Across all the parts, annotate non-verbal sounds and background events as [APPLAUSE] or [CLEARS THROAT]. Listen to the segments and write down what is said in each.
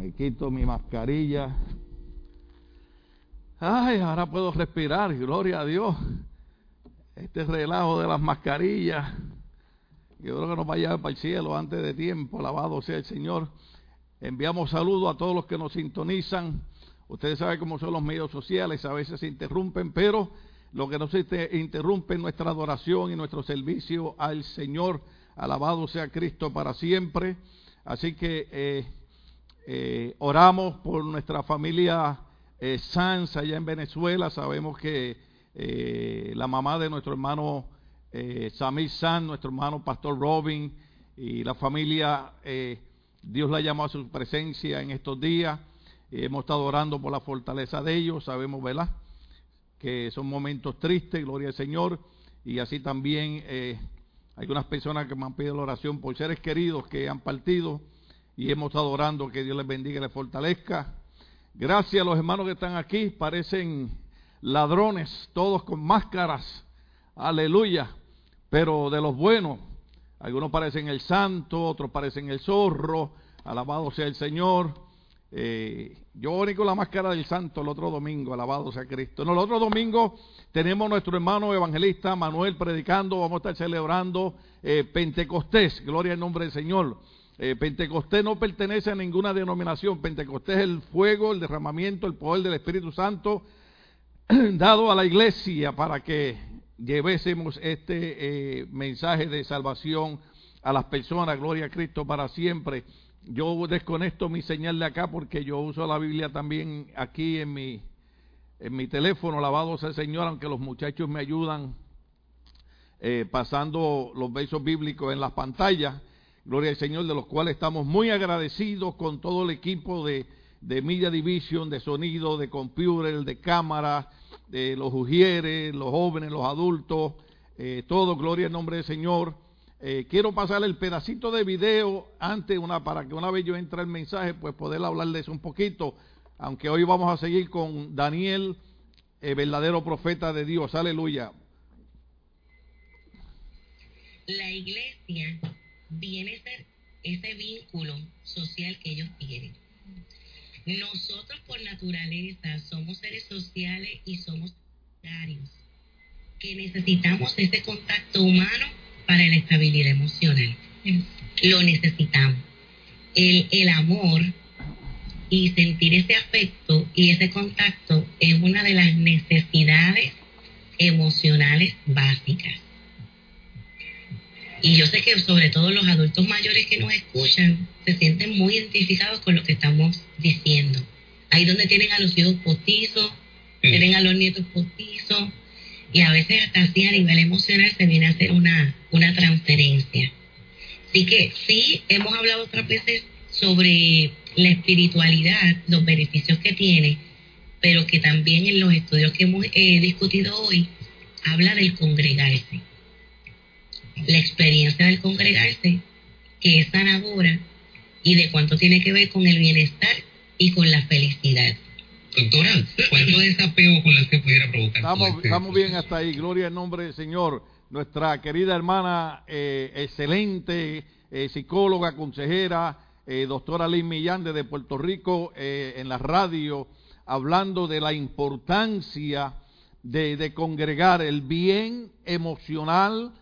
Me quito mi mascarilla. Ay, ahora puedo respirar, gloria a Dios. Este relajo de las mascarillas. Yo creo que nos vaya para el cielo antes de tiempo. Alabado sea el Señor. Enviamos saludos a todos los que nos sintonizan. Ustedes saben cómo son los medios sociales, a veces se interrumpen, pero lo que no se interrumpe es nuestra adoración y nuestro servicio al Señor. Alabado sea Cristo para siempre. Así que eh, eh, oramos por nuestra familia eh, Sanz allá en Venezuela. Sabemos que eh, la mamá de nuestro hermano eh, Samir Sanz, nuestro hermano Pastor Robin y la familia, eh, Dios la llamó a su presencia en estos días. hemos estado orando por la fortaleza de ellos. Sabemos, ¿verdad? Que son momentos tristes, gloria al Señor. Y así también hay unas personas que me han pedido la oración por seres queridos que han partido y hemos estado orando que Dios les bendiga y les fortalezca. Gracias a los hermanos que están aquí, parecen ladrones, todos con máscaras, aleluya, pero de los buenos. Algunos parecen el santo, otros parecen el zorro, alabado sea el Señor. Eh, yo oré con la máscara del santo el otro domingo, alabado sea Cristo. No, el otro domingo tenemos nuestro hermano evangelista Manuel predicando, vamos a estar celebrando eh, Pentecostés, gloria al nombre del Señor. Eh, Pentecostés no pertenece a ninguna denominación. Pentecostés es el fuego, el derramamiento, el poder del Espíritu Santo [CLEARS THROAT] dado a la iglesia para que llevésemos este eh, mensaje de salvación a las personas. Gloria a Cristo para siempre. Yo desconecto mi señal de acá porque yo uso la Biblia también aquí en mi, en mi teléfono. Alabado sea el Señor, aunque los muchachos me ayudan eh, pasando los versos bíblicos en las pantallas. Gloria al Señor, de los cuales estamos muy agradecidos con todo el equipo de, de Media Division, de sonido, de computer, de cámara, de los ujieres, los jóvenes, los adultos, eh, todo, gloria al nombre del Señor. Eh, quiero pasarle el pedacito de video antes, una, para que una vez yo entre el mensaje, pues poder hablarles un poquito, aunque hoy vamos a seguir con Daniel, el verdadero profeta de Dios, aleluya. La iglesia viene a ser ese vínculo social que ellos tienen. Nosotros por naturaleza somos seres sociales y somos solidarios, que necesitamos ese contacto humano para la estabilidad emocional. Lo necesitamos. El, el amor y sentir ese afecto y ese contacto es una de las necesidades emocionales básicas. Y yo sé que sobre todo los adultos mayores que nos escuchan se sienten muy identificados con lo que estamos diciendo. Ahí donde tienen a los hijos postizos, tienen a los nietos postizos, y a veces hasta así a nivel emocional se viene a hacer una, una transferencia. Así que sí, hemos hablado otras veces sobre la espiritualidad, los beneficios que tiene, pero que también en los estudios que hemos eh, discutido hoy habla del congregarse la experiencia del congregarse, que es sanadora, y de cuánto tiene que ver con el bienestar y con la felicidad. Doctora, ¿cuánto desapego con las que pudiera provocar? Estamos, este estamos bien hasta ahí, gloria al nombre del Señor. Nuestra querida hermana, eh, excelente eh, psicóloga, consejera, eh, doctora Liz Millán desde Puerto Rico, eh, en la radio, hablando de la importancia de, de congregar el bien emocional,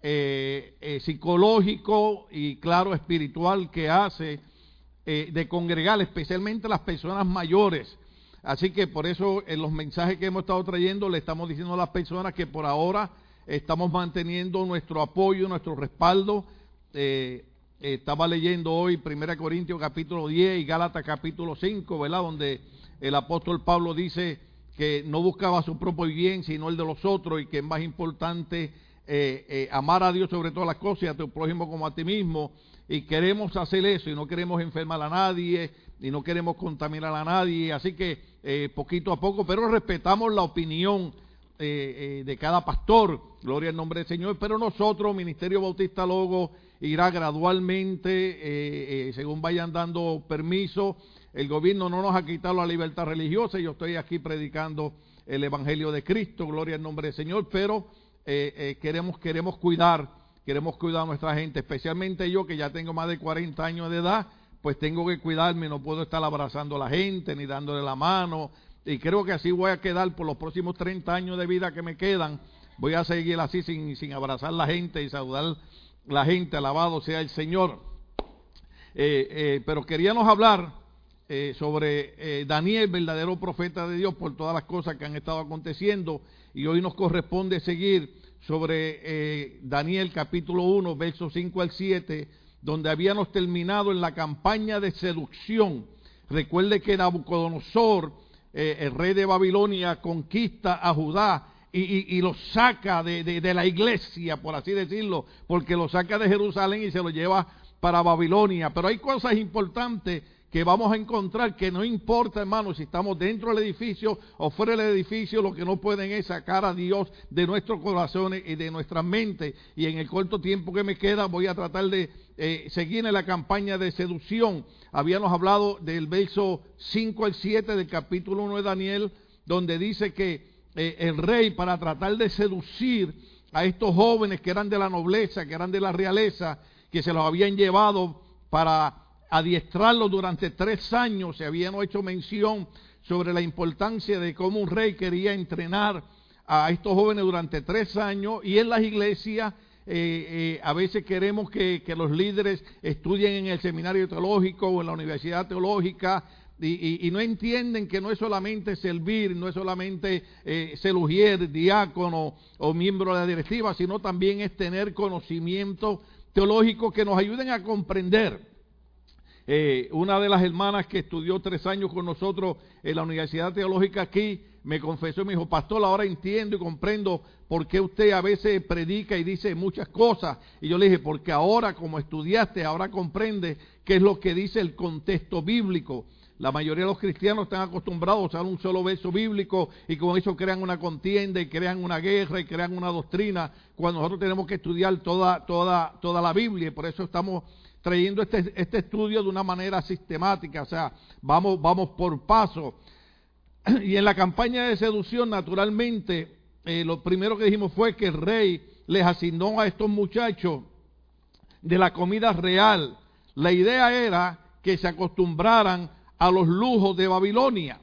eh, eh, psicológico y claro espiritual que hace eh, de congregar, especialmente las personas mayores. Así que por eso en los mensajes que hemos estado trayendo le estamos diciendo a las personas que por ahora estamos manteniendo nuestro apoyo, nuestro respaldo. Estaba leyendo hoy 1 Corintios capítulo 10 y Gálatas capítulo 5, ¿verdad? Donde el apóstol Pablo dice que no buscaba su propio bien, sino el de los otros y que es más importante eh, eh, amar a Dios sobre todas las cosas y a tu prójimo como a ti mismo. Y queremos hacer eso y no queremos enfermar a nadie y no queremos contaminar a nadie. Así que eh, poquito a poco, pero respetamos la opinión eh, eh, de cada pastor, gloria al nombre del Señor, pero nosotros, Ministerio Bautista Logo, irá gradualmente, según vayan dando permiso, el gobierno no nos ha quitado la libertad religiosa, yo estoy aquí predicando el Evangelio de Cristo, gloria al nombre del Señor, pero eh, eh, queremos, queremos cuidar, queremos cuidar a nuestra gente, especialmente yo que ya tengo más de 40 años de edad, pues tengo que cuidarme, no puedo estar abrazando a la gente ni dándole la mano. Y creo que así voy a quedar por los próximos 30 años de vida que me quedan. Voy a seguir así sin, sin abrazar a la gente y saludar la gente. Alabado sea el Señor. Eh, eh, pero queríamos hablar sobre Daniel, verdadero profeta de Dios, por todas las cosas que han estado aconteciendo. Y hoy nos corresponde seguir sobre Daniel capítulo 1, versos 5 al 7 donde habíamos terminado en la campaña de seducción. Recuerde que Nabucodonosor, eh, el rey de Babilonia, conquista a Judá y, y, lo saca de, de, la iglesia, por así decirlo, porque lo saca de Jerusalén y se lo lleva para Babilonia. Pero hay cosas importantes que vamos a encontrar que no importa, hermanos, si estamos dentro del edificio o fuera del edificio, lo que no pueden es sacar a Dios de nuestros corazones y de nuestras mentes. Y en el corto tiempo que me queda voy a tratar de eh, seguir en la campaña de seducción. Habíamos hablado del verso 5 al 7 del capítulo 1 de Daniel, donde dice que eh, el rey para tratar de seducir a estos jóvenes que eran de la nobleza, que eran de la realeza, que se los habían llevado para adiestrarlo durante tres años. Se habían hecho mención sobre la importancia de cómo un rey quería entrenar a estos jóvenes durante tres años y en las iglesias eh, eh, a veces queremos que, los líderes estudien en el seminario teológico o en la universidad teológica y, no entienden que no es solamente servir, no es solamente eh, ser ujier, diácono o miembro de la directiva, sino también es tener conocimiento teológico que nos ayuden a comprender eh, una de las hermanas que estudió tres años con nosotros en la Universidad Teológica aquí me confesó y me dijo, pastor, ahora entiendo y comprendo por qué usted a veces predica y dice muchas cosas. Y yo le dije, porque ahora como estudiaste, ahora comprende qué es lo que dice el contexto bíblico. La mayoría de los cristianos están acostumbrados a un solo verso bíblico y con eso crean una contienda y crean una guerra y crean una doctrina, cuando nosotros tenemos que estudiar toda, toda, toda la Biblia y por eso estamos trayendo este, este estudio de una manera sistemática, o sea, vamos, vamos por paso. Y en la campaña de seducción, naturalmente, eh, lo primero que dijimos fue que el rey les asignó a estos muchachos de la comida real. La idea era que se acostumbraran a los lujos de Babilonia.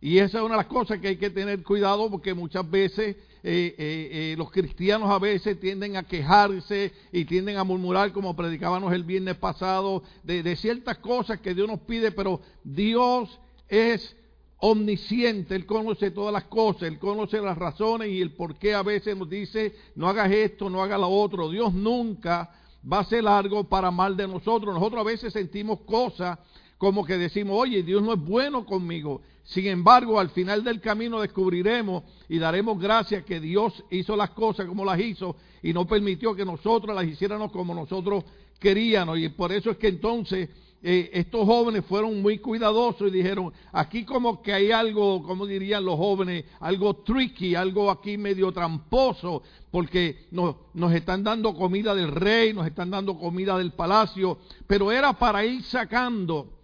Y esa es una de las cosas que hay que tener cuidado porque muchas veces eh, eh, eh, los cristianos a veces tienden a quejarse y tienden a murmurar, como predicábamos el viernes pasado, de, ciertas cosas que Dios nos pide, pero Dios es omnisciente, Él conoce todas las cosas, Él conoce las razones y el por qué a veces nos dice, no hagas esto, no hagas lo otro. Dios nunca va a ser largo para mal de nosotros. Nosotros a veces sentimos cosas como que decimos, oye, Dios no es bueno conmigo. Sin embargo, al final del camino descubriremos y daremos gracias que Dios hizo las cosas como las hizo y no permitió que nosotros las hiciéramos como nosotros queríamos. Y por eso es que entonces eh, estos jóvenes fueron muy cuidadosos y dijeron, aquí como que hay algo, como dirían los jóvenes, algo tricky, algo aquí medio tramposo, porque nos, nos están dando comida del rey, nos están dando comida del palacio, pero era para ir sacando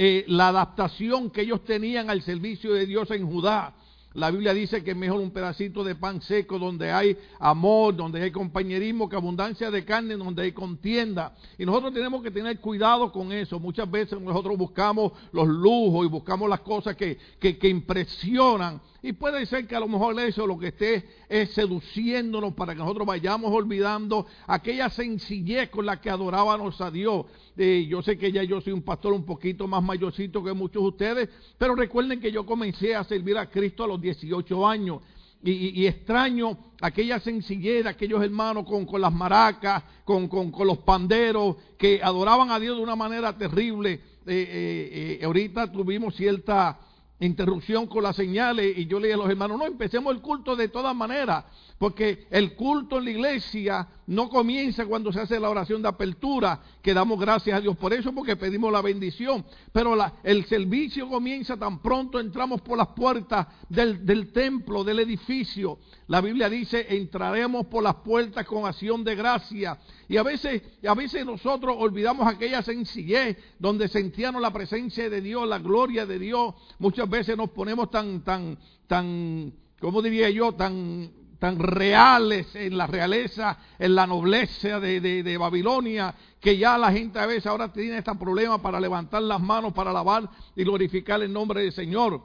eh, la adaptación que ellos tenían al servicio de Dios en Judá. La Biblia dice que es mejor un pedacito de pan seco donde hay amor, donde hay compañerismo, que abundancia de carne donde hay contienda. Y nosotros tenemos que tener cuidado con eso. Muchas veces nosotros buscamos los lujos y buscamos las cosas que, que, que impresionan. Y puede ser que a lo mejor eso lo que esté es seduciéndonos para que nosotros vayamos olvidando aquella sencillez con la que adorábamos a Dios. Eh, yo sé que ya yo soy un pastor un poquito más mayorcito que muchos de ustedes, pero recuerden que yo comencé a servir a Cristo a los 18 años. Y, extraño aquella sencillez aquellos hermanos con, con las maracas, con, con, con, los panderos, que adoraban a Dios de una manera terrible. Eh, eh, ahorita tuvimos cierta interrupción con las señales. Y yo le dije a los hermanos, no, empecemos el culto de todas maneras, porque el culto en la iglesia no comienza cuando se hace la oración de apertura, que damos gracias a Dios por eso, porque pedimos la bendición, pero la, el servicio comienza tan pronto entramos por las puertas del, templo, del edificio. La Biblia dice, entraremos por las puertas con acción de gracia. Y a veces, a veces nosotros olvidamos aquella sencillez donde sentíamos la presencia de Dios, la gloria de Dios. Muchas veces nos ponemos tan, tan, tan, ¿cómo diría yo? Tan tan reales en la realeza, en la nobleza de, de, Babilonia, que ya la gente a veces ahora tiene este problema para levantar las manos, para alabar y glorificar el nombre del Señor.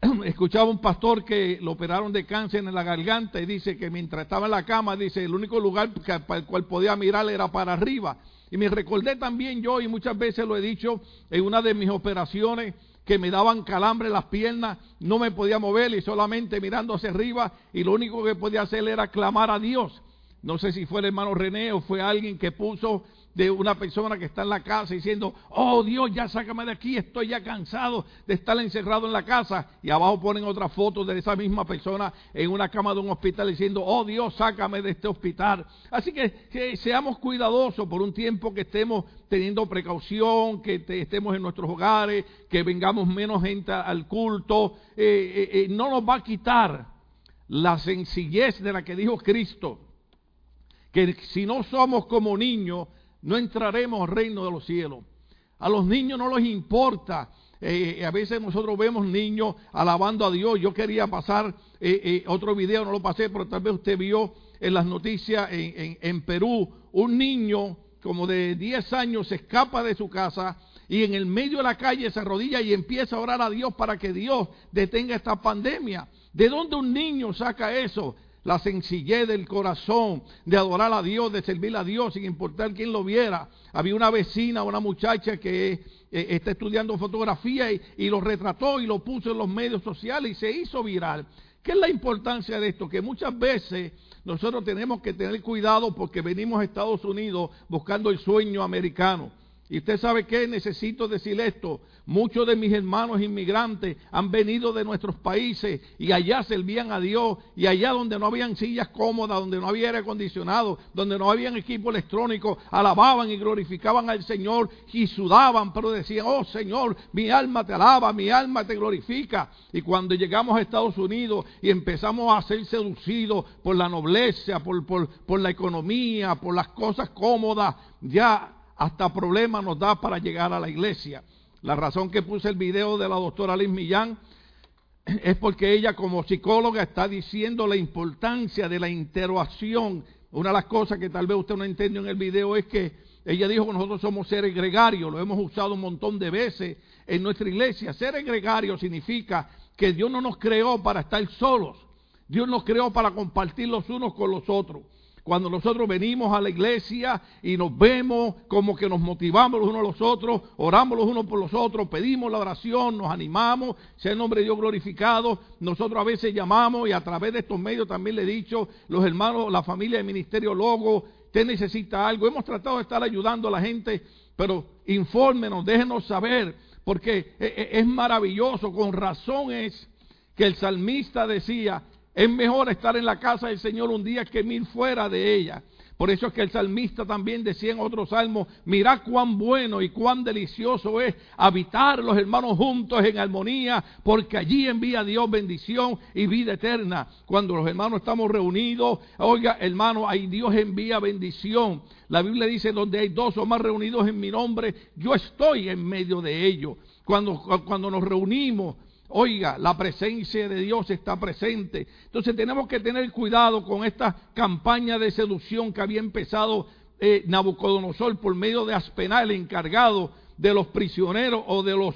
[CLEARS THROAT] Escuchaba un pastor que lo operaron de cáncer en la garganta y dice que mientras estaba en la cama, dice, el único lugar para el cual podía mirar era para arriba. Y me recordé también yo, y muchas veces lo he dicho, en una de mis operaciones, que me daban calambre las piernas, no me podía mover y solamente mirando hacia arriba y lo único que podía hacer era clamar a Dios. No sé si fue el hermano René o fue alguien que puso de una persona que está en la casa diciendo, oh Dios, ya sácame de aquí, estoy ya cansado de estar encerrado en la casa. Y abajo ponen otra foto de esa misma persona en una cama de un hospital diciendo, oh Dios, sácame de este hospital. Así que, seamos cuidadosos por un tiempo que estemos teniendo precaución, que estemos en nuestros hogares, que vengamos menos gente al culto. Eh, eh, eh, no nos va a quitar la sencillez de la que dijo Cristo, que si no somos como niños, no entraremos al reino de los cielos. A los niños no les importa. Eh, a veces nosotros vemos niños alabando a Dios. Yo quería pasar eh, eh, otro video, no lo pasé, pero tal vez usted vio en las noticias en, en Perú, un niño como de 10 años se escapa de su casa y en el medio de la calle se arrodilla y empieza a orar a Dios para que Dios detenga esta pandemia. ¿De dónde un niño saca eso? La sencillez del corazón de adorar a Dios, de servir a Dios sin importar quién lo viera. Había una vecina, una muchacha que eh, está estudiando fotografía y, lo retrató y lo puso en los medios sociales y se hizo viral. ¿Qué es la importancia de esto? Que muchas veces nosotros tenemos que tener cuidado porque venimos a Estados Unidos buscando el sueño americano. Y usted sabe que necesito decir esto. Muchos de mis hermanos inmigrantes han venido de nuestros países y allá servían a Dios. Y allá donde no habían sillas cómodas, donde no había aire acondicionado, donde no había equipo electrónico, alababan y glorificaban al Señor y sudaban, pero decían, oh Señor, mi alma te alaba, mi alma te glorifica. Y cuando llegamos a Estados Unidos y empezamos a ser seducidos por la nobleza, por, por, por la economía, por las cosas cómodas, ya hasta problemas nos da para llegar a la iglesia. La razón que puse el video de la doctora Liz Millán [CLEARS THROAT] es porque ella como psicóloga está diciendo la importancia de la interacción. Una de las cosas que tal vez usted no entendió en el video es que ella dijo que nosotros somos seres gregarios, lo hemos usado un montón de veces en nuestra iglesia. Ser gregario significa que Dios no nos creó para estar solos, Dios nos creó para compartir los unos con los otros. Cuando nosotros venimos a la iglesia y nos vemos como que nos motivamos los unos a los otros, oramos los unos por los otros, pedimos la oración, nos animamos, sea el nombre de Dios glorificado. Nosotros a veces llamamos y a través de estos medios también le he dicho, los hermanos, la familia del Ministerio Logo, usted necesita algo. Hemos tratado de estar ayudando a la gente, pero infórmenos, déjenos saber, porque e, e, es maravilloso, con razón es que el salmista decía, es mejor estar en la casa del Señor un día que mil fuera de ella. Por eso es que el salmista también decía en otro salmo, mirad cuán bueno y cuán delicioso es habitar los hermanos juntos en armonía, porque allí envía Dios bendición y vida eterna. Cuando los hermanos estamos reunidos, oiga hermano, ahí Dios envía bendición. La Biblia dice, donde hay dos o más reunidos en mi nombre, yo estoy en medio de ellos. Cuando, cuando nos reunimos, Oiga, la presencia de Dios está presente. Entonces tenemos que tener cuidado con esta campaña de seducción que había empezado eh, Nabucodonosor por medio de Aspenal, el encargado de los prisioneros o de los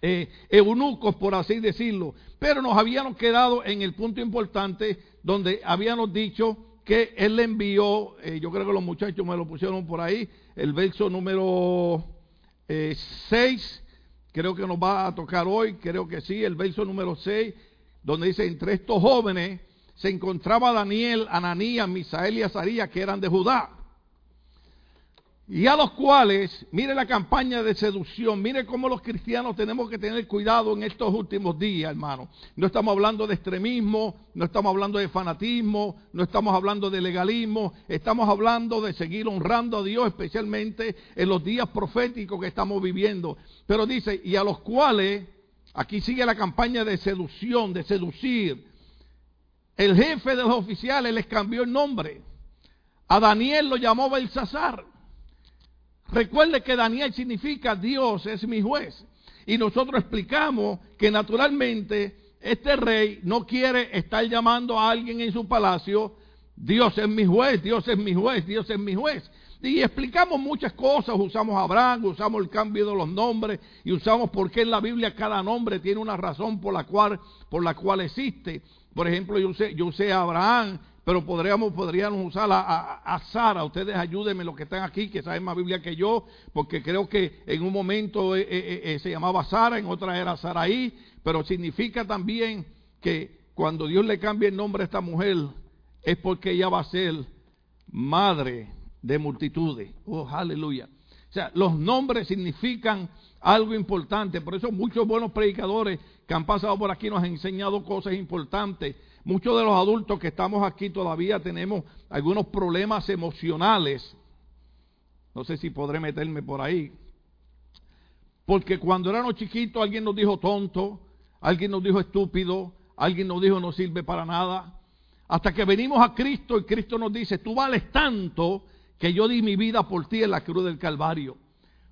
eh, eunucos, por así decirlo. Pero nos habíamos quedado en el punto importante donde habíamos dicho que él le envió, eh, yo creo que los muchachos me lo pusieron por ahí, el verso número 6 creo que nos va a tocar hoy, creo que sí, el verso número 6, donde dice, entre estos jóvenes se encontraba Daniel, Ananías, Misael y Azarías, que eran de Judá y a los cuales, mire la campaña de seducción, mire cómo los cristianos tenemos que tener cuidado en estos últimos días, hermano. No estamos hablando de extremismo, no estamos hablando de fanatismo, no estamos hablando de legalismo, estamos hablando de seguir honrando a Dios, especialmente en los días proféticos que estamos viviendo. Pero dice, y a los cuales, aquí sigue la campaña de seducción, de seducir. El jefe de los oficiales les cambió el nombre. A Daniel lo llamó Belsasar Recuerde que Daniel significa Dios es mi juez. Y nosotros explicamos que naturalmente este rey no quiere estar llamando a alguien en su palacio, Dios es mi juez, Dios es mi juez, Dios es mi juez. Y explicamos muchas cosas, usamos Abraham, usamos el cambio de los nombres y usamos por qué en la Biblia cada nombre tiene una razón por la cual, por la cual existe. Por ejemplo, yo usé, yo usé Abraham, pero podríamos, podríamos usar a, Sara. Ustedes ayúdenme los que están aquí, que saben más Biblia que yo, porque creo que en un momento eh, eh, eh, se llamaba Sara, en otra era Saraí, pero significa también que cuando Dios le cambia el nombre a esta mujer, es porque ella va a ser madre de multitudes. Oh, aleluya. O sea, los nombres significan algo importante. Por eso muchos buenos predicadores que han pasado por aquí nos han enseñado cosas importantes. Muchos de los adultos que estamos aquí todavía tenemos algunos problemas emocionales. No sé si podré meterme por ahí. Porque cuando éramos chiquitos alguien nos dijo tonto, alguien nos dijo estúpido, alguien nos dijo no sirve para nada. Hasta que venimos a Cristo y Cristo nos dice, tú vales tanto que yo di mi vida por ti en la cruz del Calvario.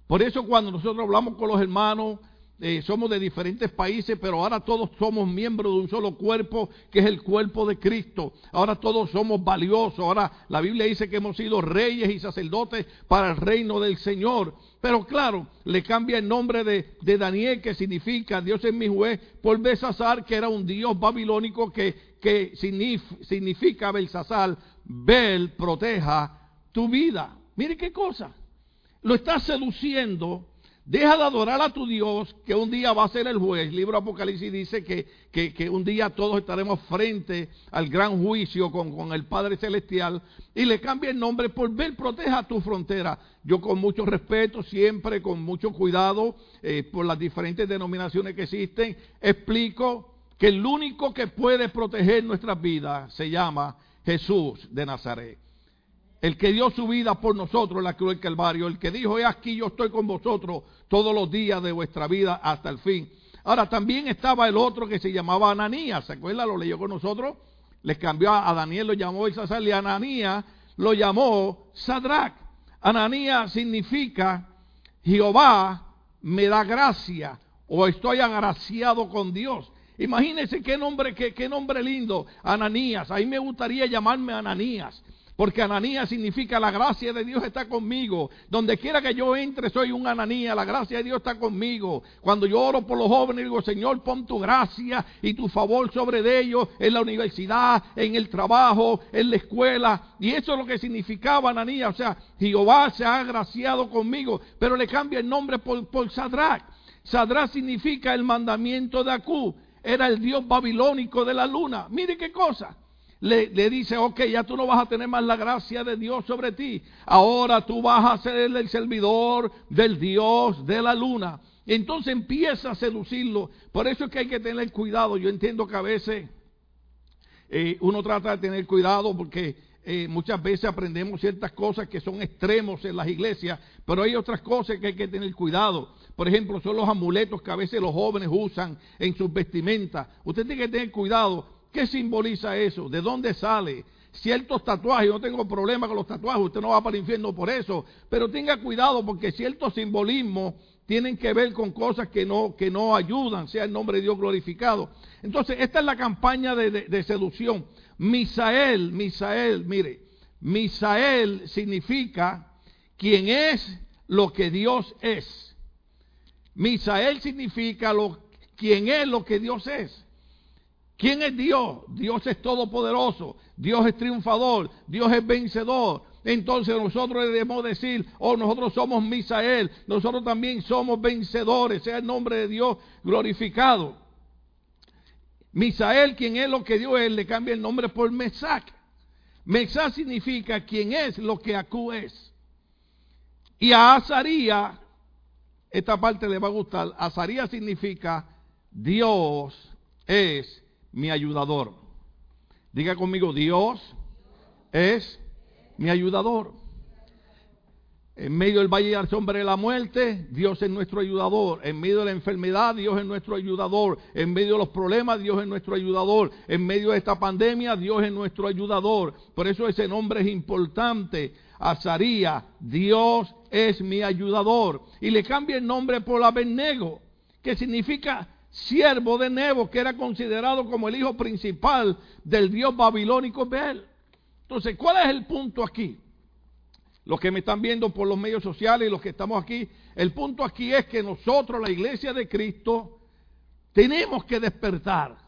Por eso cuando nosotros hablamos con los hermanos, eh, somos de diferentes países, pero ahora todos somos miembros de un solo cuerpo, que es el cuerpo de Cristo. Ahora todos somos valiosos. Ahora la Biblia dice que hemos sido reyes y sacerdotes para el reino del Señor. Pero claro, le cambia el nombre de, de Daniel, que significa Dios es mi juez, por Besasar, que era un dios babilónico que, que significa Belsasar, Bel proteja tu vida. Mire qué cosa. Lo estás seduciendo. Deja de adorar a tu Dios, que un día va a ser el juez. El libro Apocalipsis dice que, que, un día todos estaremos frente al gran juicio con, con, el Padre Celestial. Y le cambia el nombre por ver, proteja tu frontera. Yo con mucho respeto, siempre con mucho cuidado, eh, por las diferentes denominaciones que existen, explico que el único que puede proteger nuestras vidas se llama Jesús de Nazaret el que dio su vida por nosotros la cruz del Calvario, el que dijo, he aquí yo estoy con vosotros todos los días de vuestra vida hasta el fin. Ahora también estaba el otro que se llamaba Ananías, ¿se acuerdan? Lo leyó con nosotros, les cambió a Daniel, lo llamó Isasal y Ananías lo llamó Sadrach. Ananías significa Jehová me da gracia o estoy agraciado con Dios. Imagínense qué nombre, qué, qué nombre lindo, Ananías. Ahí me gustaría llamarme Ananías. Porque Ananías significa la gracia de Dios está conmigo. Donde quiera que yo entre, soy un Ananías. La gracia de Dios está conmigo. Cuando yo oro por los jóvenes, digo, Señor, pon tu gracia y tu favor sobre ellos en la universidad, en el trabajo, en la escuela. Y eso es lo que significaba Ananías. O sea, Jehová se ha agraciado conmigo. Pero le cambia el nombre por, por Sadrach. Sadrach significa el mandamiento de Acú. Era el dios babilónico de la luna. Mire qué cosa le, dice, ok, ya tú no vas a tener más la gracia de Dios sobre ti. Ahora tú vas a ser el servidor del Dios de la luna. Entonces empieza a seducirlo. Por eso es que hay que tener cuidado. Yo entiendo que a veces eh, uno trata de tener cuidado porque eh, muchas veces aprendemos ciertas cosas que son extremos en las iglesias, pero hay otras cosas que hay que tener cuidado. Por ejemplo, son los amuletos que a veces los jóvenes usan en sus vestimentas. Usted tiene que tener cuidado ¿Qué simboliza eso? ¿De dónde sale? Ciertos tatuajes, no tengo problema con los tatuajes, usted no va para el infierno por eso, pero tenga cuidado porque ciertos simbolismos tienen que ver con cosas que no, que no ayudan, sea el nombre de Dios glorificado. Entonces, esta es la campaña de, de seducción. Misael, Misael, mire, Misael significa quien es lo que Dios es. Misael significa lo, quien es lo que Dios es. ¿Quién es Dios? Dios es todopoderoso, Dios es triunfador, Dios es vencedor. Entonces nosotros debemos decir, oh, nosotros somos Misael, nosotros también somos vencedores, sea el nombre de Dios glorificado. Misael, quien es lo que Dios es, le cambia el nombre por Mesac. Mesac significa quien es lo que Acú es. Y a Azaría, esta parte le va a gustar, Azaría significa Dios es mi ayudador. Diga conmigo, Dios es mi ayudador. En medio del valle la sombra de la muerte, Dios es nuestro ayudador. En medio de la enfermedad, Dios es nuestro ayudador. En medio de los problemas, Dios es nuestro ayudador. En medio de esta pandemia, Dios es nuestro ayudador. Por eso ese nombre es importante. Azaría, Dios es mi ayudador. Y le cambia el nombre por Abednego, que significa siervo de Nebo, que era considerado como el hijo principal del dios babilónico Bel. Entonces, ¿cuál es el punto aquí? Los que me están viendo por los medios sociales y los que estamos aquí, el punto aquí es que nosotros, la iglesia de Cristo, tenemos que despertar.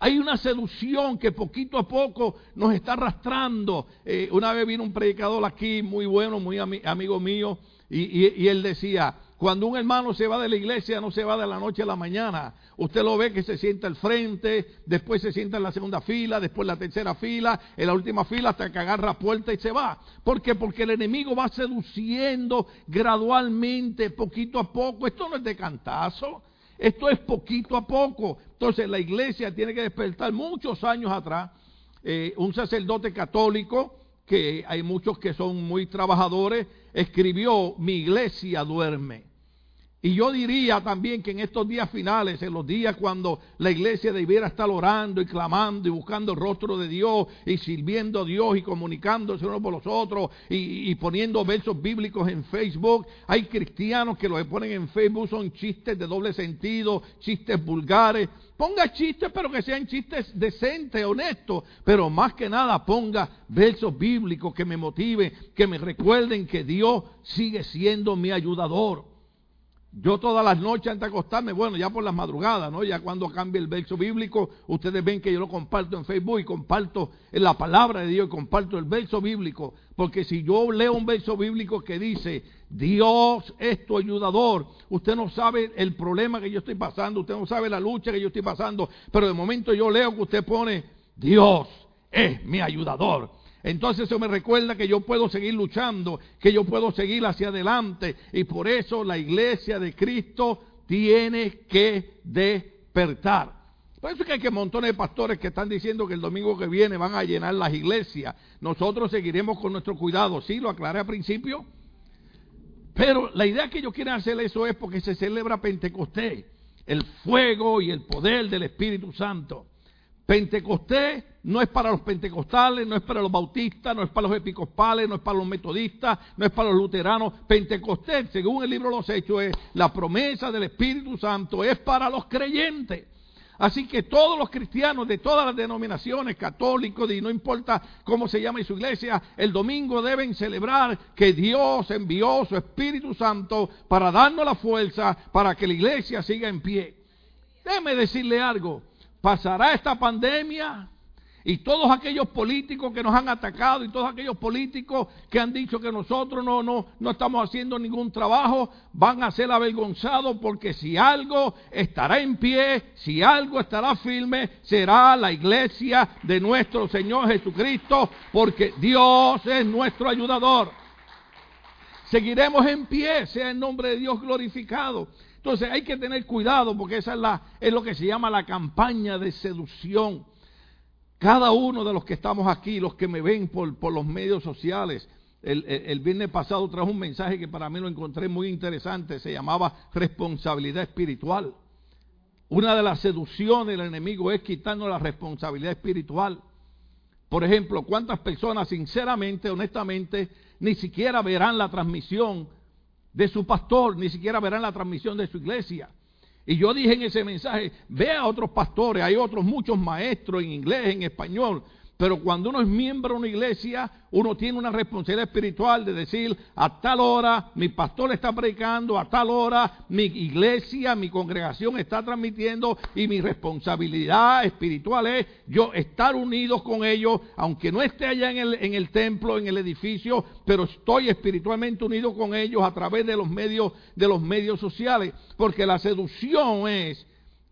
Hay una seducción que poquito a poco nos está arrastrando. Eh, una vez vino un predicador aquí muy bueno, muy amigo mío, y él decía, cuando un hermano se va de la iglesia, no se va de la noche a la mañana. Usted lo ve que se sienta al frente, después se sienta en la segunda fila, después en la tercera fila, en la última fila hasta que agarra puerta y se va. ¿Por qué? Porque el enemigo va seduciendo gradualmente, poquito a poco. Esto no es de cantazo, esto es poquito a poco. Entonces la iglesia tiene que despertar muchos años atrás. Eh, un sacerdote católico que hay muchos que son muy trabajadores, escribió, mi iglesia duerme. Y yo diría también que en estos días finales, en los días cuando la iglesia debiera estar orando y clamando y buscando el rostro de Dios y sirviendo a Dios y comunicándose unos por los otros y, poniendo versos bíblicos en Facebook, hay cristianos que lo que ponen en Facebook son chistes de doble sentido, chistes vulgares. Ponga chistes, pero que sean chistes decentes, honestos, pero más que nada ponga versos bíblicos que me motiven, que me recuerden que Dios sigue siendo mi ayudador. Yo todas las noches antes de acostarme, bueno, ya por las madrugadas, ¿no? Ya cuando cambie el verso bíblico, ustedes ven que yo lo comparto en Facebook y comparto en la palabra de Dios y comparto el verso bíblico. Porque si yo leo un verso bíblico que dice, Dios es tu ayudador, usted no sabe el problema que yo estoy pasando, usted no sabe la lucha que yo estoy pasando, pero de momento yo leo que usted pone, Dios es mi ayudador. Entonces eso me recuerda que yo puedo seguir luchando, que yo puedo seguir hacia adelante. Y por eso la iglesia de Cristo tiene que despertar. Por eso es que hay que montones de pastores que están diciendo que el domingo que viene van a llenar las iglesias. Nosotros seguiremos con nuestro cuidado. Sí, lo aclaré al principio. Pero la idea que yo quiero hacer eso es porque se celebra Pentecostés, el fuego y el poder del Espíritu Santo. Pentecostés no es para los pentecostales, no es para los bautistas, no es para los episcopales, no es para los metodistas, no es para los luteranos. Pentecostés, según el libro de los Hechos, es la promesa del Espíritu Santo, es para los creyentes. Así que todos los cristianos de todas las denominaciones, católicos, y no importa cómo se llame su iglesia, el domingo deben celebrar que Dios envió su Espíritu Santo para darnos la fuerza para que la iglesia siga en pie. Déjeme decirle algo pasará esta pandemia y todos aquellos políticos que nos han atacado y todos aquellos políticos que han dicho que nosotros no, no, no estamos haciendo ningún trabajo van a ser avergonzados porque si algo estará en pie, si algo estará firme, será la iglesia de nuestro Señor Jesucristo porque Dios es nuestro ayudador. Seguiremos en pie, sea el nombre de Dios glorificado. Entonces hay que tener cuidado porque esa es, la, es lo que se llama la campaña de seducción. Cada uno de los que estamos aquí, los que me ven por, los medios sociales, el, el, viernes pasado trajo un mensaje que para mí lo encontré muy interesante, se llamaba responsabilidad espiritual. Una de las seducciones del enemigo es quitarnos la responsabilidad espiritual. Por ejemplo, ¿cuántas personas sinceramente, honestamente, ni siquiera verán la transmisión de su pastor, ni siquiera verán la transmisión de su iglesia. Y yo dije en ese mensaje, ve a otros pastores, hay otros muchos maestros en inglés, en español, pero cuando uno es miembro de una iglesia, uno tiene una responsabilidad espiritual de decir, a tal hora mi pastor está predicando, a tal hora mi iglesia, mi congregación está transmitiendo y mi responsabilidad espiritual es yo estar unidos con ellos, aunque no esté allá en el, en el templo, en el edificio, pero estoy espiritualmente unido con ellos a través de los medios, de los medios sociales, porque la seducción es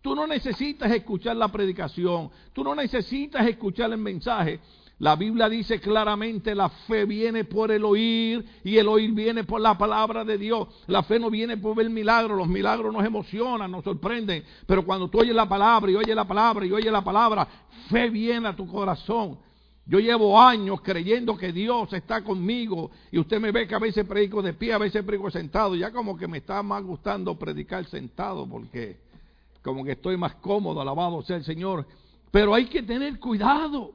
Tú no necesitas escuchar la predicación, tú no necesitas escuchar el mensaje. La Biblia dice claramente, la fe viene por el oír y el oír viene por la palabra de Dios. La fe no viene por ver milagros, los milagros nos emocionan, nos sorprenden, pero cuando tú oyes la palabra y oyes la palabra y oyes la palabra, fe viene a tu corazón. Yo llevo años creyendo que Dios está conmigo y usted me ve que a veces predico de pie, a veces predico sentado. Ya como que me está más gustando predicar sentado porque como que estoy más cómodo, alabado sea el Señor. Pero hay que tener cuidado.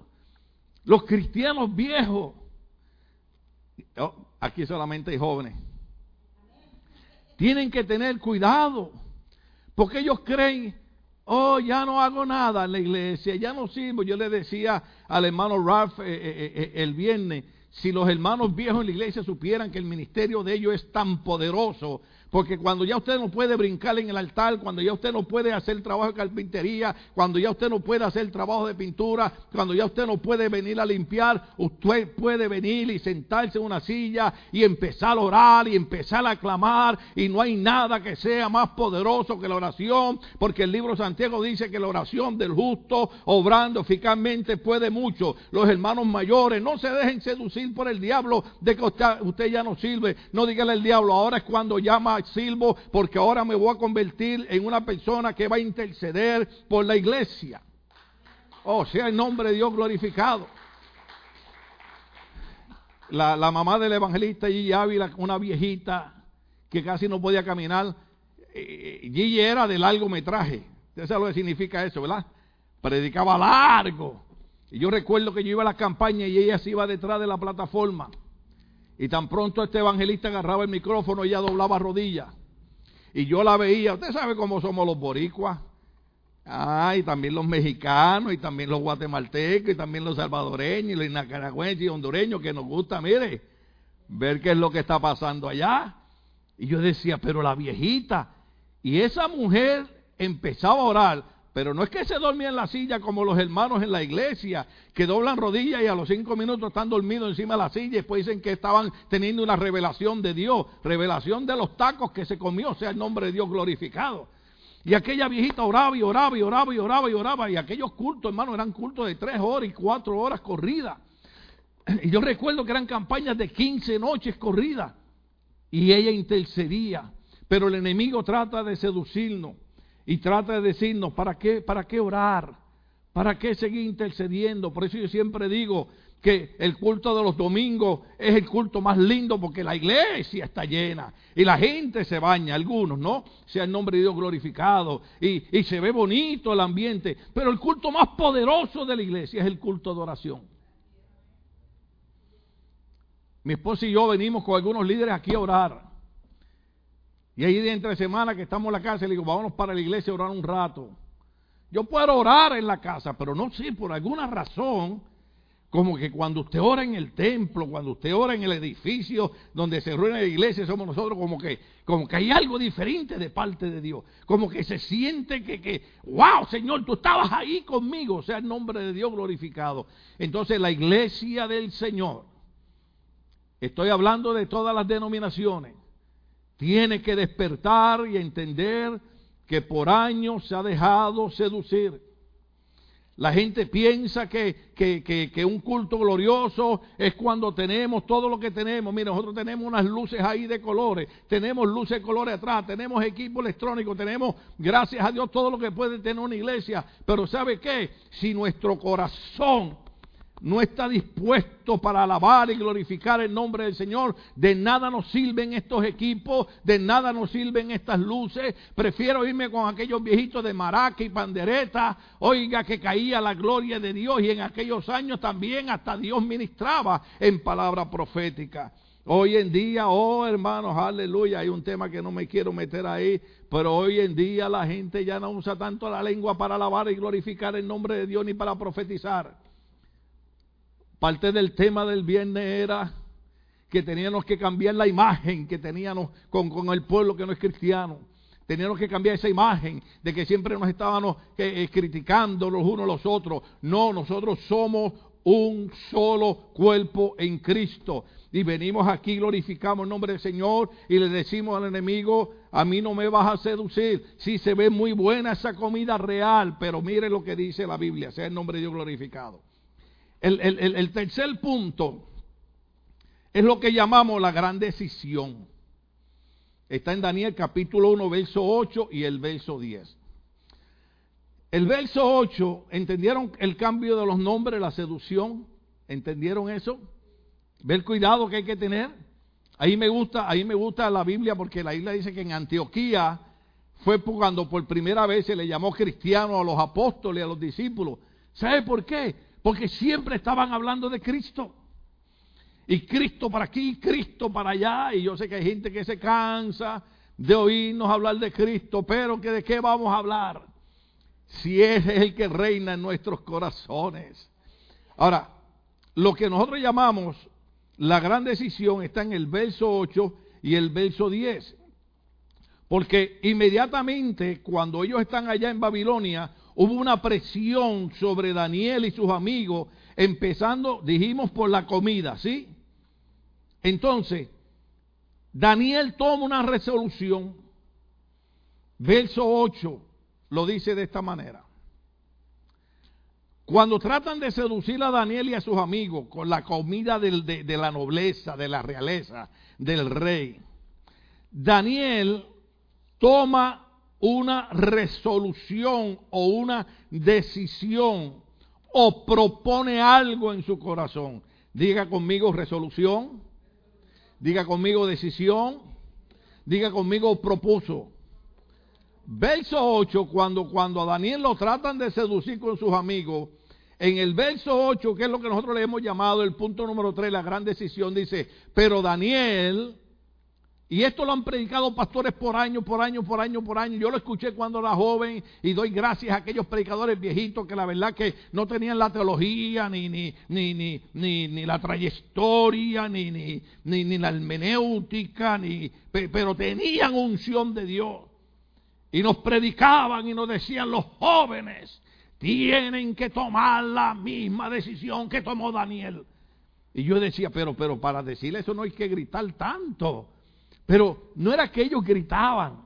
Los cristianos viejos, oh, aquí solamente hay jóvenes, tienen que tener cuidado, porque ellos creen Oh, ya no hago nada en la iglesia, ya no sirvo. Yo le decía al hermano Ralph eh, eh, eh, el viernes, si los hermanos viejos en la iglesia supieran que el ministerio de ellos es tan poderoso, porque cuando ya usted no puede brincar en el altar, cuando ya usted no puede hacer trabajo de carpintería, cuando ya usted no puede hacer trabajo de pintura, cuando ya usted no puede venir a limpiar, usted puede venir y sentarse en una silla y empezar a orar y empezar a clamar. Y no hay nada que sea más poderoso que la oración, porque el libro Santiago dice que la oración del justo, obrando eficazmente, puede mucho. Los hermanos mayores, no se dejen seducir por el diablo de que usted, usted ya no sirve. No dígale al diablo, ahora es cuando llama silbo porque ahora me voy a convertir en una persona que va a interceder por la iglesia. Oh, sea el nombre de Dios glorificado. La, mamá del evangelista Gigi Ávila, una viejita que casi no podía caminar. Eh, Gigi era de largometraje. Usted sabe lo que significa eso, ¿verdad? Predicaba largo. Y yo recuerdo que yo iba a la campaña y ella se iba detrás de la plataforma. Y tan pronto este evangelista agarraba el micrófono, ella doblaba rodillas. Y yo la veía. Usted sabe cómo somos los boricuas. Ah, también los mexicanos, y también los guatemaltecos, y también los salvadoreños, y los nicaragüenses y hondureños, que nos gusta, mire, ver qué es lo que está pasando allá. Y yo decía, pero la viejita, y esa mujer empezaba a orar, pero no es que se dormía en la silla como los hermanos en la iglesia, que doblan rodillas y a los cinco minutos están dormidos encima de la silla y después dicen que estaban teniendo una revelación de Dios, revelación de los tacos que se comió, sea el nombre de Dios glorificado. Y aquella viejita oraba y oraba y oraba y oraba y oraba. Y aquellos cultos, hermano, eran cultos de tres horas y cuatro horas corridas. [CLEARS THROAT] Y yo recuerdo que eran campañas de 15 noches corridas. Y ella intercedía. Pero el enemigo trata de seducirnos. Y trata de decirnos, ¿para qué, para qué orar? ¿Para qué seguir intercediendo? Por eso yo siempre digo que el culto de los domingos es el culto más lindo porque la iglesia está llena y la gente se baña, algunos, ¿no? Sea el nombre de Dios glorificado y, y se ve bonito el ambiente, pero el culto más poderoso de la iglesia es el culto de oración. Mi esposa y yo venimos con algunos líderes aquí a orar. Y ahí de entre semana que estamos en la casa, le digo, vámonos para la iglesia a orar un rato. Yo puedo orar en la casa, pero no sé, por alguna razón, como que cuando usted ora en el templo, cuando usted ora en el edificio donde se reúne la iglesia, somos nosotros como que, como que hay algo diferente de parte de Dios. Como que se siente que, que, wow, Señor, tú estabas ahí conmigo, sea, el nombre de Dios glorificado. Entonces la iglesia del Señor, estoy hablando de todas las denominaciones, tiene que despertar y entender que por años se ha dejado seducir. La gente piensa que, que, que, un culto glorioso es cuando tenemos todo lo que tenemos. Mira, nosotros tenemos unas luces ahí de colores, tenemos luces de colores atrás, tenemos equipo electrónico, tenemos, gracias a Dios, todo lo que puede tener una iglesia. Pero ¿sabe qué? Si nuestro corazón no está dispuesto para alabar y glorificar el nombre del Señor, de nada nos sirven estos equipos, de nada nos sirven estas luces. Prefiero irme con aquellos viejitos de maraca y pandereta, oiga que caía la gloria de Dios y en aquellos años también hasta Dios ministraba en palabra profética. Hoy en día, oh hermanos, aleluya, hay un tema que no me quiero meter ahí, pero hoy en día la gente ya no usa tanto la lengua para alabar y glorificar el nombre de Dios ni para profetizar. Parte del tema del viernes era que teníamos que cambiar la imagen que teníamos con, el pueblo que no es cristiano. Teníamos que cambiar esa imagen de que siempre nos estábamos eh, eh, criticando los unos a los otros. No, nosotros somos un solo cuerpo en Cristo. Y venimos aquí, glorificamos el nombre del Señor y le decimos al enemigo, a mí no me vas a seducir. Sí, se ve muy buena esa comida real, pero mire lo que dice la Biblia, sea el nombre de Dios glorificado. El, tercer punto es lo que llamamos la gran decisión. Está en Daniel capítulo 1, verso 8 y el verso 10. El verso 8, ¿entendieron el cambio de los nombres, la seducción? ¿Entendieron eso? Ve el cuidado que hay que tener. Ahí me gusta, ahí me gusta la Biblia porque la Biblia dice que en Antioquía fue cuando por primera vez se le llamó cristiano a los apóstoles, a los discípulos. ¿Sabe por qué? Porque siempre estaban hablando de Cristo. Y Cristo para aquí, Cristo para allá. Y yo sé que hay gente que se cansa de oírnos hablar de Cristo, pero que de qué vamos a hablar. si es el que reina en nuestros corazones. Ahora, lo que nosotros llamamos la gran decisión está en el verso 8 y el verso 10. Porque inmediatamente cuando ellos están allá en Babilonia, hubo una presión sobre Daniel y sus amigos, empezando, dijimos, por la comida, ¿sí? Entonces, Daniel toma una resolución, verso 8 lo dice de esta manera. Cuando tratan de seducir a Daniel y a sus amigos con la comida de, de la nobleza, de la realeza, del rey, Daniel toma una resolución o una decisión o propone algo en su corazón. Diga conmigo resolución, diga conmigo decisión, diga conmigo propuso. Verso 8, cuando, cuando a Daniel lo tratan de seducir con sus amigos, en el verso 8, que es lo que nosotros le hemos llamado el punto número 3, la gran decisión, dice, pero Daniel, y esto lo han predicado pastores por año, por año, por año, por año. Yo lo escuché cuando era joven y doy gracias a aquellos predicadores viejitos que la verdad que no tenían la teología, ni, ni, ni, ni, la trayectoria, ni, ni, ni, la hermenéutica, ni, pero tenían unción de Dios. Y nos predicaban y nos decían los jóvenes tienen que tomar la misma decisión que tomó Daniel. Y yo decía, pero, pero para decirle eso no hay que gritar tanto. Pero no era que ellos gritaban,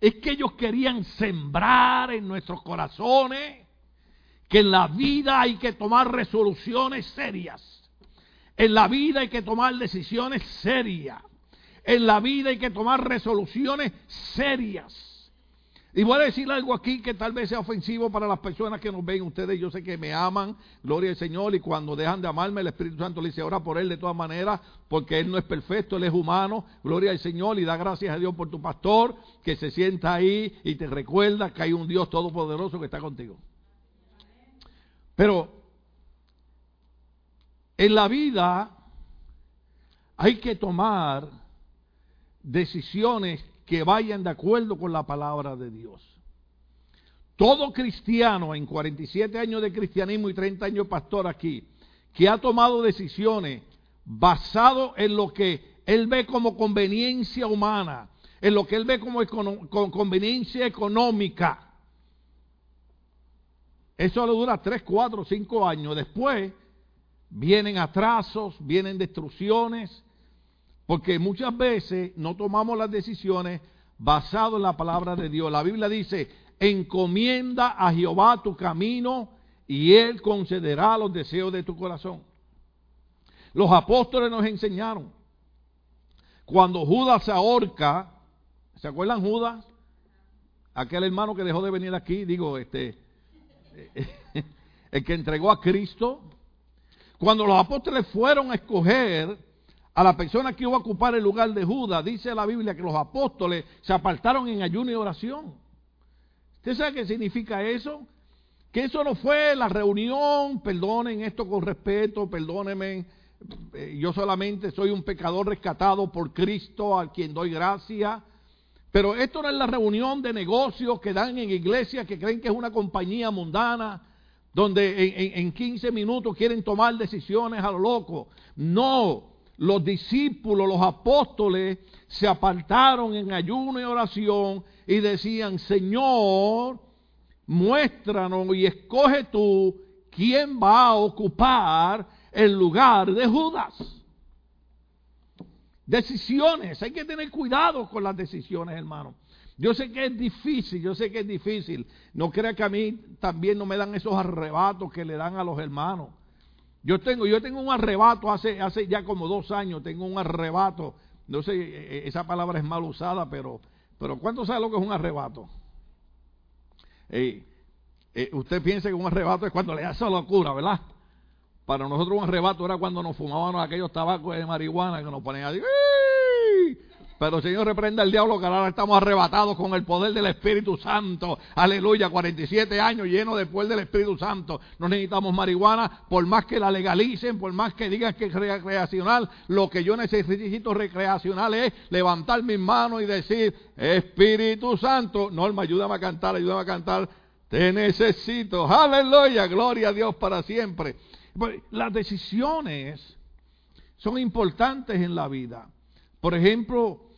es que ellos querían sembrar en nuestros corazones que en la vida hay que tomar resoluciones serias. En la vida hay que tomar decisiones serias. En la vida hay que tomar resoluciones serias. Y voy a decir algo aquí que tal vez sea ofensivo para las personas que nos ven. Ustedes, yo sé que me aman, gloria al Señor, y cuando dejan de amarme, el Espíritu Santo le dice, ora por Él de todas maneras, porque Él no es perfecto, Él es humano, gloria al Señor, y da gracias a Dios por tu pastor, que se sienta ahí y te recuerda que hay un Dios todopoderoso que está contigo. Pero en la vida hay que tomar decisiones que vayan de acuerdo con la palabra de Dios. Todo cristiano en 47 años de cristianismo y 30 años pastor aquí, que ha tomado decisiones basado en lo que él ve como conveniencia humana, en lo que él ve como conveniencia económica. Eso le dura 3, 4, 5 años. Después vienen atrasos, vienen destrucciones, porque muchas veces no tomamos las decisiones basado en la palabra de Dios. La Biblia dice, encomienda a Jehová tu camino y Él concederá los deseos de tu corazón. Los apóstoles nos enseñaron. Cuando Judas se ahorca, ¿se acuerdan Judas? Aquel hermano que dejó de venir aquí, digo, este, [LAUGHS] el que entregó a Cristo. Cuando los apóstoles fueron a escoger a la persona que iba a ocupar el lugar de Judas, dice la Biblia que los apóstoles se apartaron en ayuno y oración. ¿Usted sabe qué significa eso? Que eso no fue la reunión, perdonen esto con respeto, perdónenme, eh, yo solamente soy un pecador rescatado por Cristo a quien doy gracia. Pero esto no es la reunión de negocios que dan en iglesias que creen que es una compañía mundana, donde en, en 15 minutos quieren tomar decisiones a lo loco. No, los discípulos, los apóstoles, se apartaron en ayuno y oración y decían, Señor, muéstranos y escoge tú quién va a ocupar el lugar de Judas. Decisiones, hay que tener cuidado con las decisiones, hermano. Yo sé que es difícil, yo sé que es difícil. No crea que a mí también no me dan esos arrebatos que le dan a los hermanos. Yo tengo, yo tengo un arrebato hace, hace ya como dos años, tengo un arrebato. No sé, e, e, esa palabra es mal usada, pero, pero ¿cuánto sabe lo que es un arrebato? Eh, usted piensa que un arrebato es cuando le hace locura, ¿verdad? Para nosotros un arrebato era cuando nos fumábamos aquellos tabacos de marihuana que nos ponían así. Pero Señor reprenda el diablo que ahora estamos arrebatados con el poder del Espíritu Santo. Aleluya, 47 años llenos de poder del Espíritu Santo. No necesitamos marihuana, por más que la legalicen, por más que digan que es recreacional, lo que yo necesito recreacional es levantar mis manos y decir, Espíritu Santo, Norma, ayúdame a cantar, ayúdame a cantar Te necesito. Aleluya. Gloria a Dios para siempre. Pues, las decisiones son importantes en la vida. Por ejemplo,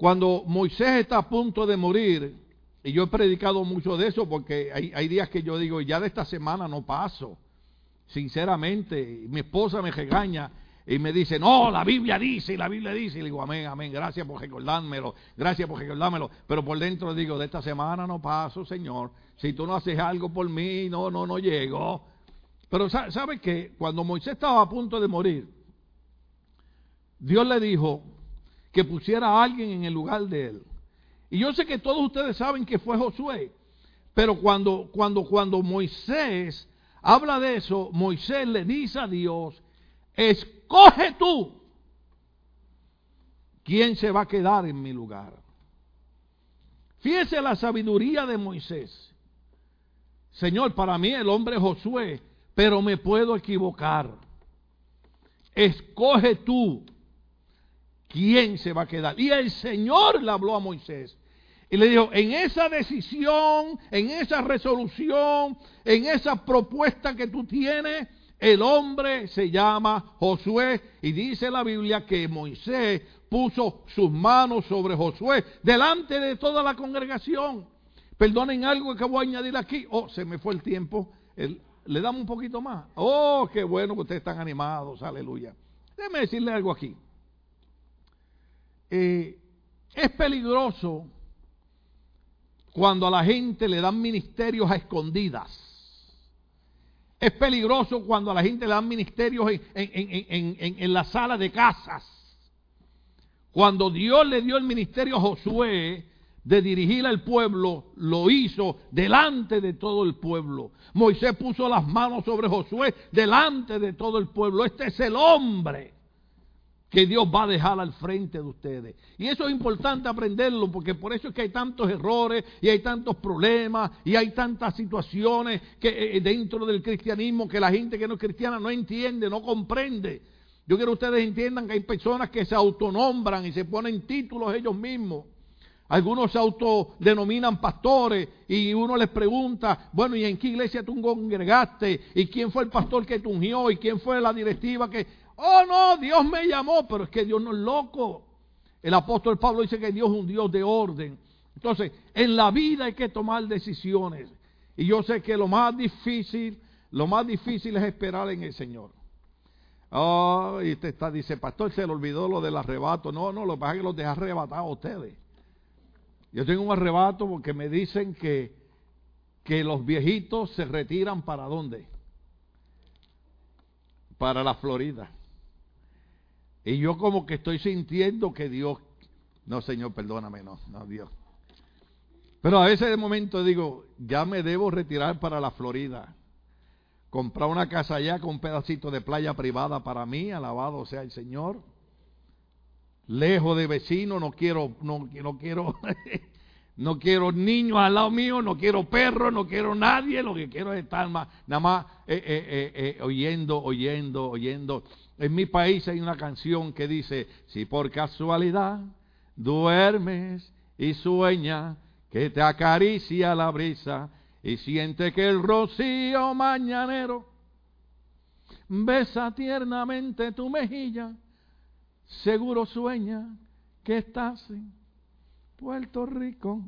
cuando Moisés está a punto de morir, y yo he predicado mucho de eso porque hay, días que yo digo, ya de esta semana no paso. Sinceramente, mi esposa me regaña y me dice, no, la Biblia dice, y la Biblia dice, y le digo, amén, amén, gracias por recordármelo, gracias por recordármelo, pero por dentro digo, de esta semana no paso, Señor, si tú no haces algo por mí, no, no, no llego. Pero ¿sabe que Cuando Moisés estaba a punto de morir, Dios le dijo que pusiera a alguien en el lugar de él. Y yo sé que todos ustedes saben que fue Josué, pero cuando, cuando, cuando Moisés habla de eso, Moisés le dice a Dios, escoge tú quién se va a quedar en mi lugar. Fíjese la sabiduría de Moisés. Señor, para mí el hombre es Josué, pero me puedo equivocar. Escoge tú quién se va a quedar. Y el Señor le habló a Moisés. Y le dijo, en esa decisión, en esa resolución, en esa propuesta que tú tienes, el hombre se llama Josué y dice la Biblia que Moisés puso sus manos sobre Josué delante de toda la congregación. Perdonen algo que voy a añadir aquí. Oh, se me fue el tiempo. Le damos un poquito más. Oh, qué bueno que ustedes están animados. Aleluya. Déjeme decirle algo aquí. Eh, es peligroso cuando a la gente le dan ministerios a escondidas. Es peligroso cuando a la gente le dan ministerios en, la sala de casas. Cuando Dios le dio el ministerio a Josué de dirigir al pueblo, lo hizo delante de todo el pueblo. Moisés puso las manos sobre Josué delante de todo el pueblo. Este es el hombre que Dios va a dejar al frente de ustedes. Y eso es importante aprenderlo, porque por eso es que hay tantos errores y hay tantos problemas y hay tantas situaciones que eh, eh, dentro del cristianismo que la gente que no es cristiana no entiende, no comprende. Yo quiero que ustedes entiendan que hay personas que se autonombran y se ponen títulos ellos mismos. Algunos se autodenominan pastores y uno les pregunta, bueno, ¿y en qué iglesia tú congregaste? ¿Y quién fue el pastor que te ungió? ¿Y quién fue la directiva que Oh, no, Dios me llamó, pero es que Dios no es loco. El apóstol Pablo dice que Dios es un Dios de orden. Entonces, en la vida hay que tomar decisiones. Y yo sé que lo más difícil, lo más difícil es esperar en el Señor. Oh, y usted está, dice, pastor, se le olvidó lo del arrebato. No, no, lo que pasa es que los deja arrebatados a ustedes. Yo tengo un arrebato porque me dicen que, que los viejitos se retiran para dónde? Para la Florida. Y yo como que estoy sintiendo que Dios, no Señor, perdóname, no, no Dios. Pero a veces de momento digo, ya me debo retirar para la Florida. Comprar una casa allá con un pedacito de playa privada para mí, alabado sea el Señor. Lejos de vecino, no quiero, no, no quiero, [LAUGHS] no quiero niños al lado mío, no quiero perros, no quiero nadie, lo que quiero es estar más, nada más eh, eh, eh, oyendo, oyendo, oyendo en mi país hay una canción que dice, si por casualidad duermes y sueñas que te acaricia la brisa y siente que el rocío mañanero besa tiernamente tu mejilla, seguro sueña que estás en Puerto Rico.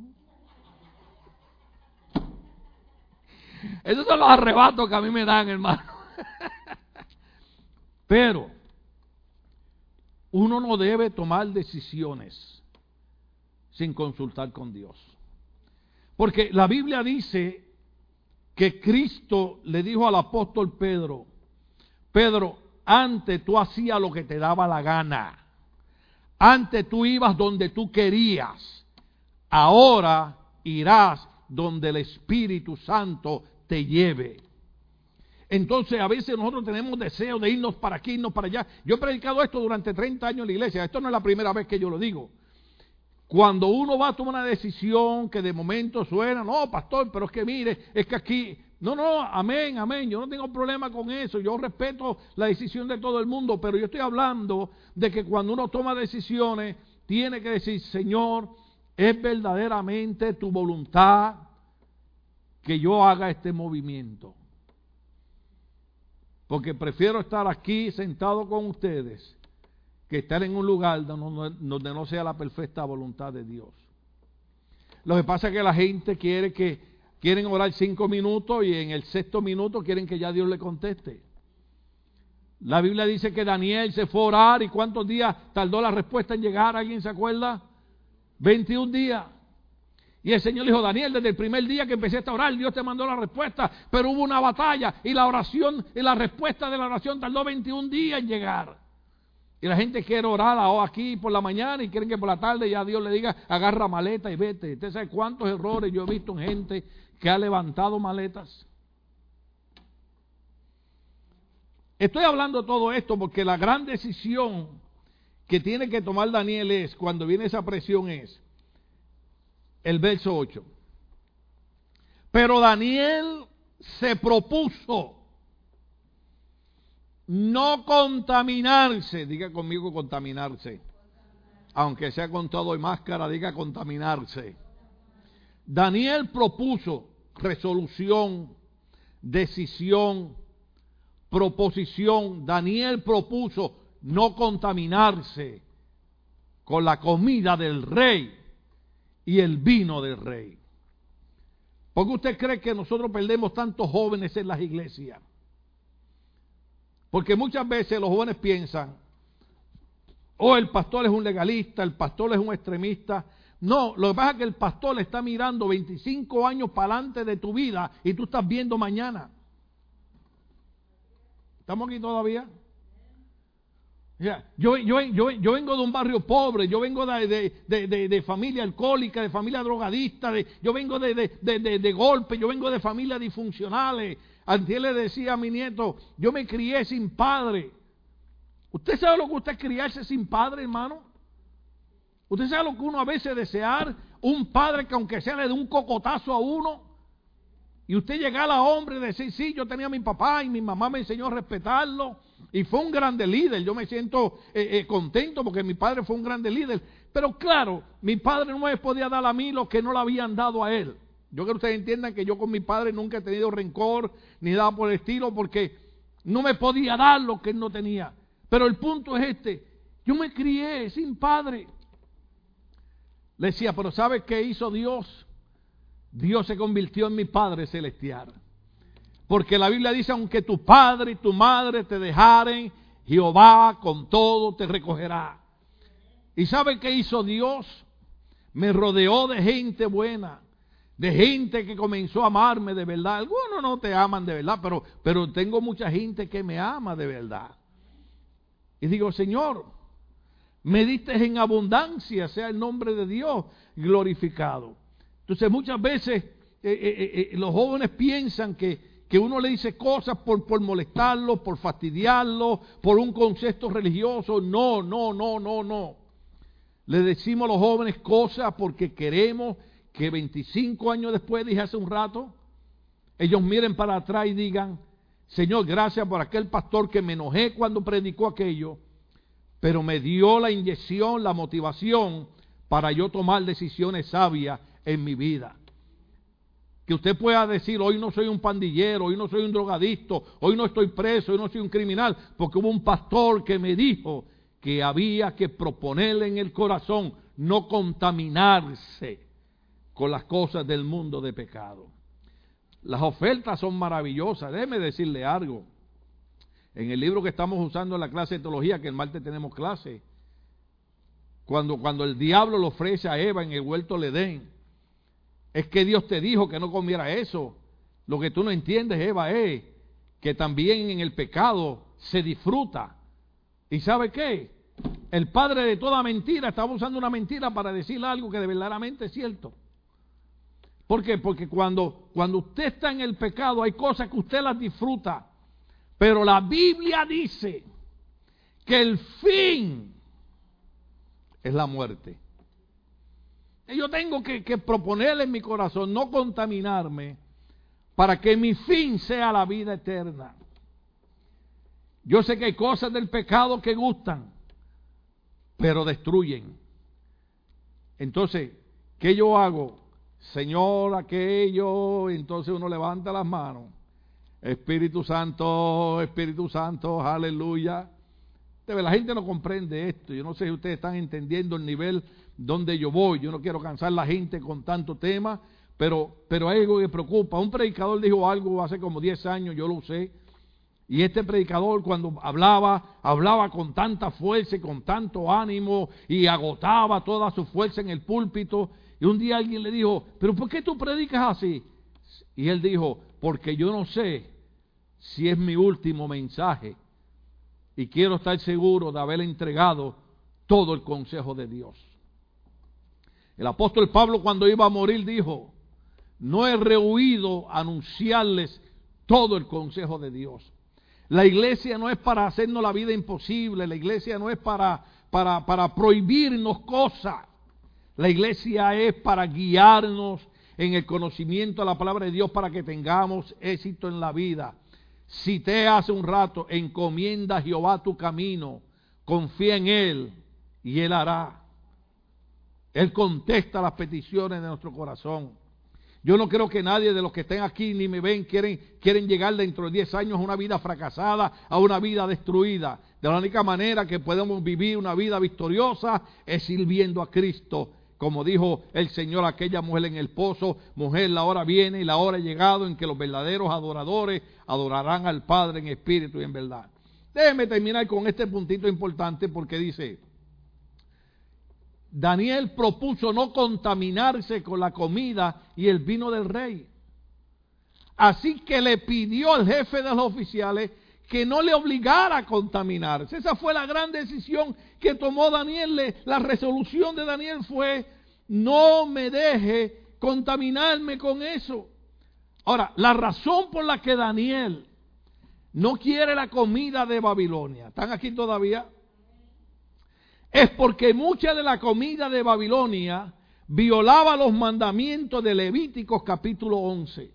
Esos son los arrebatos que a mí me dan, hermano. [LAUGHS] Pero uno no debe tomar decisiones sin consultar con Dios. Porque la Biblia dice que Cristo le dijo al apóstol Pedro, Pedro, antes tú hacías lo que te daba la gana. Antes tú ibas donde tú querías. Ahora irás donde el Espíritu Santo te lleve. Entonces a veces nosotros tenemos deseo de irnos para aquí, irnos para allá. Yo he predicado esto durante 30 años en la iglesia. Esto no es la primera vez que yo lo digo. Cuando uno va a tomar una decisión que de momento suena, no, pastor, pero es que mire, es que aquí, no, no, amén, amén, yo no tengo problema con eso, yo respeto la decisión de todo el mundo, pero yo estoy hablando de que cuando uno toma decisiones, tiene que decir, Señor, es verdaderamente tu voluntad que yo haga este movimiento. Porque prefiero estar aquí sentado con ustedes que estar en un lugar donde, no sea la perfecta voluntad de Dios. Lo que pasa es que la gente quiere que quieren orar cinco minutos y en el sexto minuto quieren que ya Dios le conteste. La Biblia dice que Daniel se fue a orar y cuántos días tardó la respuesta en llegar. ¿Alguien se acuerda? 21 días. Y el Señor dijo, Daniel, desde el primer día que empecé a orar, Dios te mandó la respuesta, pero hubo una batalla y la oración, y la respuesta de la oración tardó 21 días en llegar. Y la gente quiere orar aquí por la mañana y quieren que por la tarde ya Dios le diga, agarra maleta y vete. Usted sabe cuántos errores yo he visto en gente que ha levantado maletas. Estoy hablando todo esto porque la gran decisión que tiene que tomar Daniel es, cuando viene esa presión, es el verso 8. Pero Daniel se propuso no contaminarse, diga conmigo contaminarse, aunque sea con todo y máscara, diga contaminarse. Daniel propuso resolución, decisión, proposición. Daniel propuso no contaminarse con la comida del rey y el vino del rey. ¿Por qué usted cree que nosotros perdemos tantos jóvenes en las iglesias? Porque muchas veces los jóvenes piensan, oh, el pastor es un legalista, el pastor es un extremista. No, lo que pasa es que el pastor está mirando 25 años para adelante de tu vida y tú estás viendo mañana. ¿Estamos aquí todavía? Yo, yo, yo, vengo de un barrio pobre, yo vengo de, familia alcohólica, de familia drogadista, yo vengo de, golpe, yo vengo de familias disfuncionales. Antes le decía a mi nieto, yo me crié sin padre. ¿Usted sabe lo que usted es criarse sin padre, hermano? ¿Usted sabe lo que uno a veces desear? Un padre que aunque sea le dé un cocotazo a uno. Y usted llega a hombre y decir, sí, yo tenía a mi papá y mi mamá me enseñó a respetarlo y fue un grande líder. Yo me siento eh, eh, contento porque mi padre fue un grande líder. Pero claro, mi padre no me podía dar a mí lo que no le habían dado a él. Yo quiero que ustedes entiendan que yo con mi padre nunca he tenido rencor ni nada por el estilo porque no me podía dar lo que él no tenía. Pero el punto es este. Yo me crié sin padre. Le decía, pero ¿sabe qué hizo Dios? Dios se convirtió en mi Padre celestial. Porque la Biblia dice, aunque tu padre y tu madre te dejaren, Jehová con todo te recogerá. ¿Y sabe qué hizo Dios? Me rodeó de gente buena, de gente que comenzó a amarme de verdad. Algunos no te aman de verdad, pero, pero tengo mucha gente que me ama de verdad. Y digo, Señor, me diste en abundancia, sea el nombre de Dios glorificado. Entonces muchas veces eh, eh, eh, los jóvenes piensan que, que uno le dice cosas por, por molestarlo, por fastidiarlo, por un concepto religioso. No, no, no, no, no. Le decimos a los jóvenes cosas porque queremos que 25 años después, dije hace un rato, ellos miren para atrás y digan, Señor, gracias por aquel pastor que me enojé cuando predicó aquello, pero me dio la inyección, la motivación para yo tomar decisiones sabias en mi vida que usted pueda decir, hoy no soy un pandillero, hoy no soy un drogadicto, hoy no estoy preso, hoy no soy un criminal, porque hubo un pastor que me dijo que había que proponerle en el corazón no contaminarse con las cosas del mundo de pecado. Las ofertas son maravillosas, déjeme decirle algo. En el libro que estamos usando en la clase de teología, que el martes tenemos clase, cuando, cuando el diablo le ofrece a Eva en el huerto le den es que Dios te dijo que no comiera eso. Lo que tú no entiendes, Eva, es que también en el pecado se disfruta. ¿Y sabe qué? El padre de toda mentira estaba usando una mentira para decir algo que de verdaderamente es cierto. ¿Por qué? Porque cuando, cuando usted está en el pecado hay cosas que usted las disfruta. Pero la Biblia dice que el fin es la muerte. Yo tengo que, proponerle en mi corazón no contaminarme para que mi fin sea la vida eterna. Yo sé que hay cosas del pecado que gustan, pero destruyen. Entonces, ¿qué yo hago? Señor, aquello, entonces uno levanta las manos. Espíritu Santo, Espíritu Santo, aleluya. La gente no comprende esto. Yo no sé si ustedes están entendiendo el nivel donde yo voy. Yo no quiero cansar la gente con tanto tema, pero, pero hay algo que preocupa. Un predicador dijo algo hace como 10 años, yo lo usé. Y este predicador cuando hablaba, hablaba con tanta fuerza y con tanto ánimo y agotaba toda su fuerza en el púlpito. Y un día alguien le dijo, pero ¿por qué tú predicas así? Y él dijo, porque yo no sé si es mi último mensaje y quiero estar seguro de haber entregado todo el consejo de Dios. El apóstol Pablo cuando iba a morir dijo, no he rehuido anunciarles todo el consejo de Dios. La iglesia no es para hacernos la vida imposible, la iglesia no es para, para, para prohibirnos cosas. La iglesia es para guiarnos en el conocimiento de la palabra de Dios para que tengamos éxito en la vida. Cité hace un rato, encomienda a Jehová tu camino, confía en Él y Él hará. Él contesta las peticiones de nuestro corazón. Yo no creo que nadie de los que estén aquí ni me ven quieren, quieren llegar dentro de 10 años a una vida fracasada, a una vida destruida. De la única manera que podemos vivir una vida victoriosa es sirviendo a Cristo como dijo el Señor a aquella mujer en el pozo, mujer, la hora viene y la hora ha llegado en que los verdaderos adoradores adorarán al Padre en espíritu y en verdad. Déjeme terminar con este puntito importante porque dice, Daniel propuso no contaminarse con la comida y el vino del rey. Así que le pidió al jefe de los oficiales que no le obligara a contaminarse. Esa fue la gran decisión que tomó Daniel. La resolución de Daniel fue, no me deje contaminarme con eso. Ahora, la razón por la que Daniel no quiere la comida de Babilonia, ¿están aquí todavía? Es porque mucha de la comida de Babilonia violaba los mandamientos de Levíticos capítulo 11.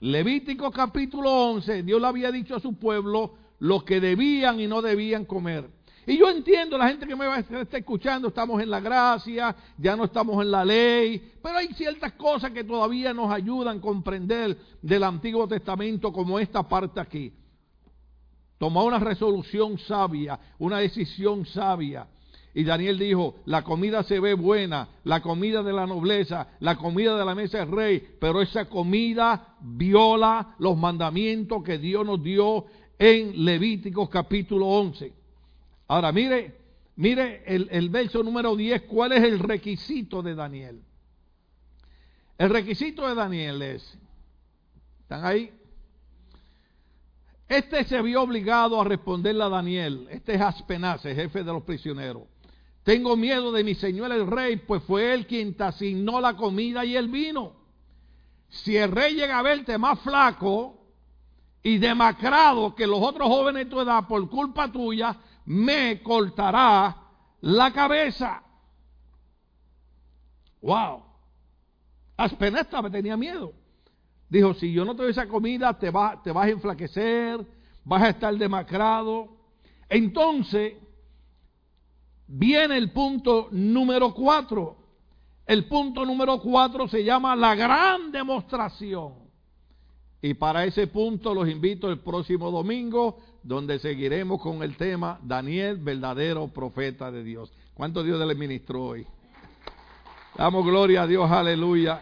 Levítico capítulo 11, Dios le había dicho a su pueblo lo que debían y no debían comer. Y yo entiendo, la gente que me va a estar escuchando, estamos en la gracia, ya no estamos en la ley, pero hay ciertas cosas que todavía nos ayudan a comprender del Antiguo Testamento como esta parte aquí. Tomar una resolución sabia, una decisión sabia. Y Daniel dijo, la comida se ve buena, la comida de la nobleza, la comida de la mesa del rey, pero esa comida viola los mandamientos que Dios nos dio en Levíticos capítulo 11. Ahora, mire, mire el, el verso número 10, ¿cuál es el requisito de Daniel? El requisito de Daniel es, ¿están ahí? Este se vio obligado a responderle a Daniel, este es Aspenaz, jefe de los prisioneros. Tengo miedo de mi señor el rey, pues fue él quien te asignó la comida y el vino. Si el rey llega a verte más flaco y demacrado que los otros jóvenes de tu edad por culpa tuya, me cortará la cabeza. Wow. Aspenesta me tenía miedo. Dijo, si yo no te doy esa comida, te, te vas a enflaquecer, vas a estar demacrado. Entonces, viene el punto número cuatro. El punto número cuatro se llama la gran demostración. Y para ese punto los invito el próximo domingo, donde seguiremos con el tema Daniel, verdadero profeta de Dios. ¿Cuánto Dios le ministró hoy? Damos gloria a Dios, aleluya.